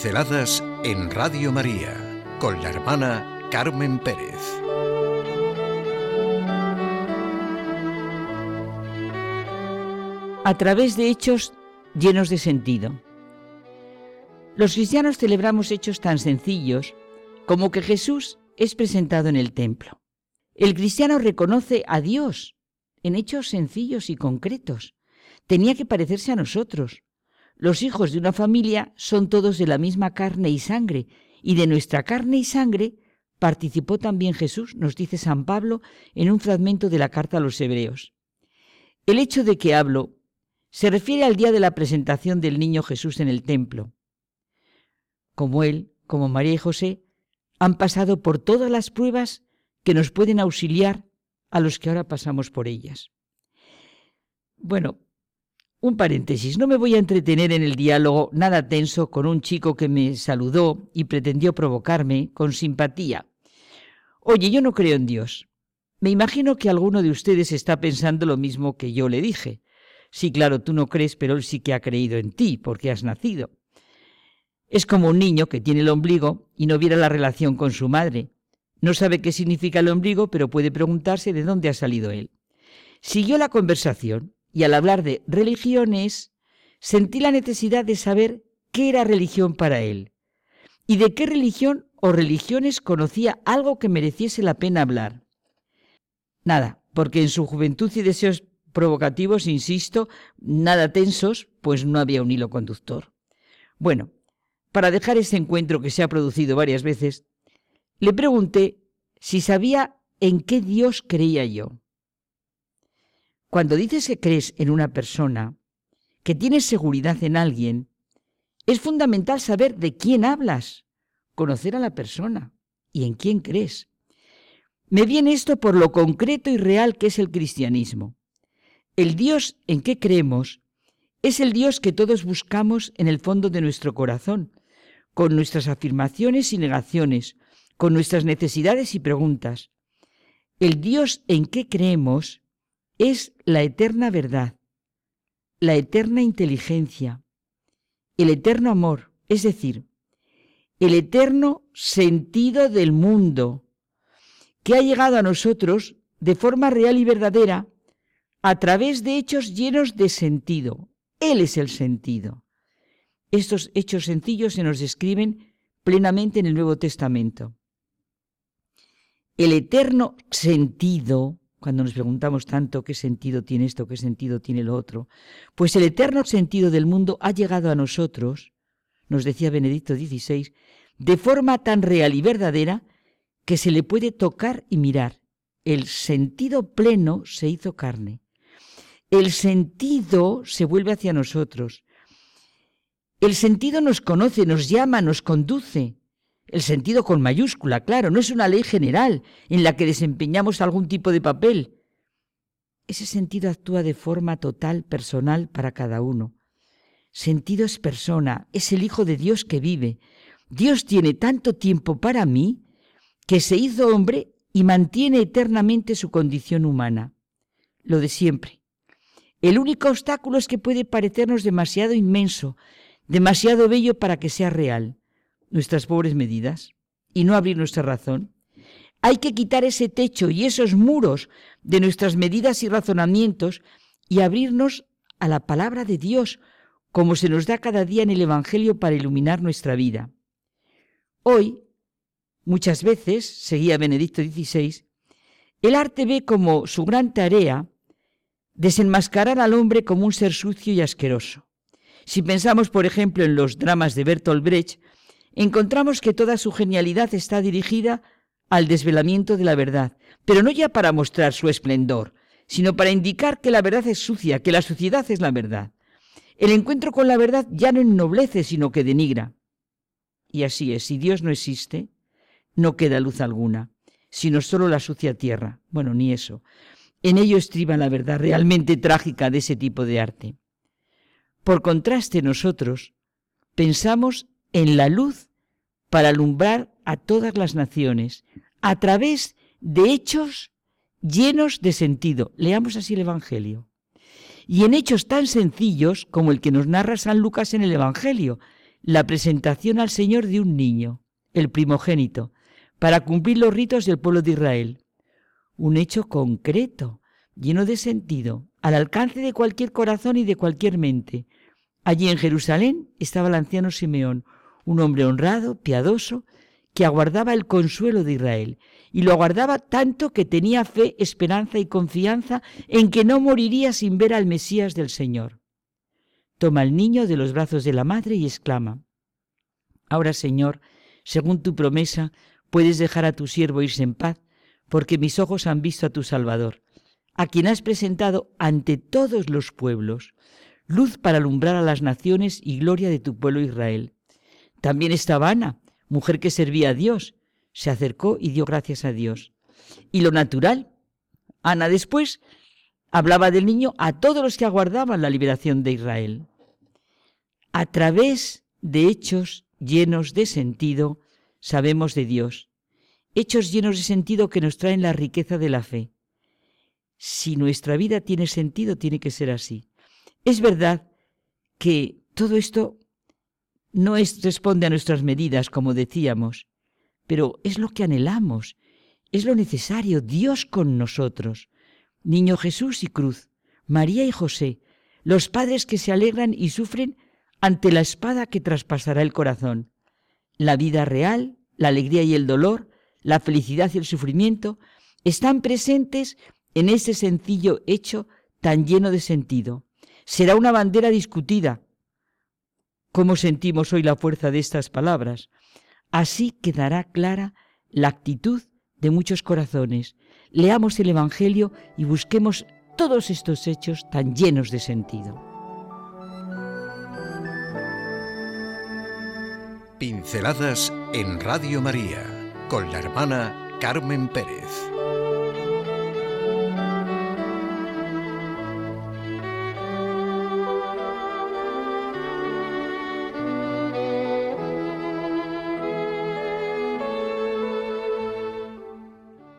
Pinceladas en Radio María con la hermana Carmen Pérez. A través de hechos llenos de sentido. Los cristianos celebramos hechos tan sencillos como que Jesús es presentado en el templo. El cristiano reconoce a Dios en hechos sencillos y concretos. Tenía que parecerse a nosotros, los hijos de una familia son todos de la misma carne y sangre, y de nuestra carne y sangre participó también Jesús, nos dice San Pablo en un fragmento de la carta a los Hebreos. El hecho de que hablo se refiere al día de la presentación del niño Jesús en el templo. Como él, como María y José, han pasado por todas las pruebas que nos pueden auxiliar a los que ahora pasamos por ellas. Bueno, un paréntesis, no me voy a entretener en el diálogo nada tenso con un chico que me saludó y pretendió provocarme con simpatía. Oye, yo no creo en Dios. Me imagino que alguno de ustedes está pensando lo mismo que yo le dije. Sí, claro, tú no crees, pero él sí que ha creído en ti, porque has nacido. Es como un niño que tiene el ombligo y no viera la relación con su madre. No sabe qué significa el ombligo, pero puede preguntarse de dónde ha salido él. Siguió la conversación y al hablar de religiones, sentí la necesidad de saber qué era religión para él y de qué religión o religiones conocía algo que mereciese la pena hablar. Nada, porque en su juventud y deseos provocativos, insisto, nada tensos, pues no había un hilo conductor. Bueno, para dejar ese encuentro que se ha producido varias veces, le pregunté si sabía en qué Dios creía yo. Cuando dices que crees en una persona, que tienes seguridad en alguien, es fundamental saber de quién hablas, conocer a la persona y en quién crees. Me viene esto por lo concreto y real que es el cristianismo. El Dios en que creemos es el Dios que todos buscamos en el fondo de nuestro corazón, con nuestras afirmaciones y negaciones, con nuestras necesidades y preguntas. El Dios en que creemos es la eterna verdad, la eterna inteligencia, el eterno amor, es decir, el eterno sentido del mundo, que ha llegado a nosotros de forma real y verdadera a través de hechos llenos de sentido. Él es el sentido. Estos hechos sencillos se nos describen plenamente en el Nuevo Testamento. El eterno sentido cuando nos preguntamos tanto qué sentido tiene esto, qué sentido tiene lo otro, pues el eterno sentido del mundo ha llegado a nosotros, nos decía Benedicto XVI, de forma tan real y verdadera que se le puede tocar y mirar. El sentido pleno se hizo carne. El sentido se vuelve hacia nosotros. El sentido nos conoce, nos llama, nos conduce. El sentido con mayúscula, claro, no es una ley general en la que desempeñamos algún tipo de papel. Ese sentido actúa de forma total, personal para cada uno. Sentido es persona, es el Hijo de Dios que vive. Dios tiene tanto tiempo para mí que se hizo hombre y mantiene eternamente su condición humana. Lo de siempre. El único obstáculo es que puede parecernos demasiado inmenso, demasiado bello para que sea real nuestras pobres medidas y no abrir nuestra razón. Hay que quitar ese techo y esos muros de nuestras medidas y razonamientos y abrirnos a la palabra de Dios, como se nos da cada día en el Evangelio para iluminar nuestra vida. Hoy, muchas veces, seguía Benedicto XVI, el arte ve como su gran tarea desenmascarar al hombre como un ser sucio y asqueroso. Si pensamos, por ejemplo, en los dramas de Bertolt Brecht, encontramos que toda su genialidad está dirigida al desvelamiento de la verdad, pero no ya para mostrar su esplendor, sino para indicar que la verdad es sucia, que la suciedad es la verdad. El encuentro con la verdad ya no ennoblece, sino que denigra. Y así es, si Dios no existe, no queda luz alguna, sino solo la sucia tierra. Bueno, ni eso. En ello estriba la verdad realmente trágica de ese tipo de arte. Por contraste, nosotros pensamos en la luz para alumbrar a todas las naciones a través de hechos llenos de sentido. Leamos así el Evangelio. Y en hechos tan sencillos como el que nos narra San Lucas en el Evangelio, la presentación al Señor de un niño, el primogénito, para cumplir los ritos del pueblo de Israel. Un hecho concreto, lleno de sentido, al alcance de cualquier corazón y de cualquier mente. Allí en Jerusalén estaba el anciano Simeón, un hombre honrado, piadoso, que aguardaba el consuelo de Israel, y lo aguardaba tanto que tenía fe, esperanza y confianza en que no moriría sin ver al Mesías del Señor. Toma al niño de los brazos de la madre y exclama, Ahora, Señor, según tu promesa, puedes dejar a tu siervo irse en paz, porque mis ojos han visto a tu Salvador, a quien has presentado ante todos los pueblos, luz para alumbrar a las naciones y gloria de tu pueblo Israel. También estaba Ana, mujer que servía a Dios, se acercó y dio gracias a Dios. Y lo natural, Ana después hablaba del niño a todos los que aguardaban la liberación de Israel. A través de hechos llenos de sentido, sabemos de Dios. Hechos llenos de sentido que nos traen la riqueza de la fe. Si nuestra vida tiene sentido, tiene que ser así. Es verdad que todo esto no es, responde a nuestras medidas, como decíamos, pero es lo que anhelamos, es lo necesario, Dios con nosotros. Niño Jesús y cruz, María y José, los padres que se alegran y sufren ante la espada que traspasará el corazón. La vida real, la alegría y el dolor, la felicidad y el sufrimiento están presentes en ese sencillo hecho tan lleno de sentido. Será una bandera discutida. ¿Cómo sentimos hoy la fuerza de estas palabras? Así quedará clara la actitud de muchos corazones. Leamos el Evangelio y busquemos todos estos hechos tan llenos de sentido. Pinceladas en Radio María con la hermana Carmen Pérez.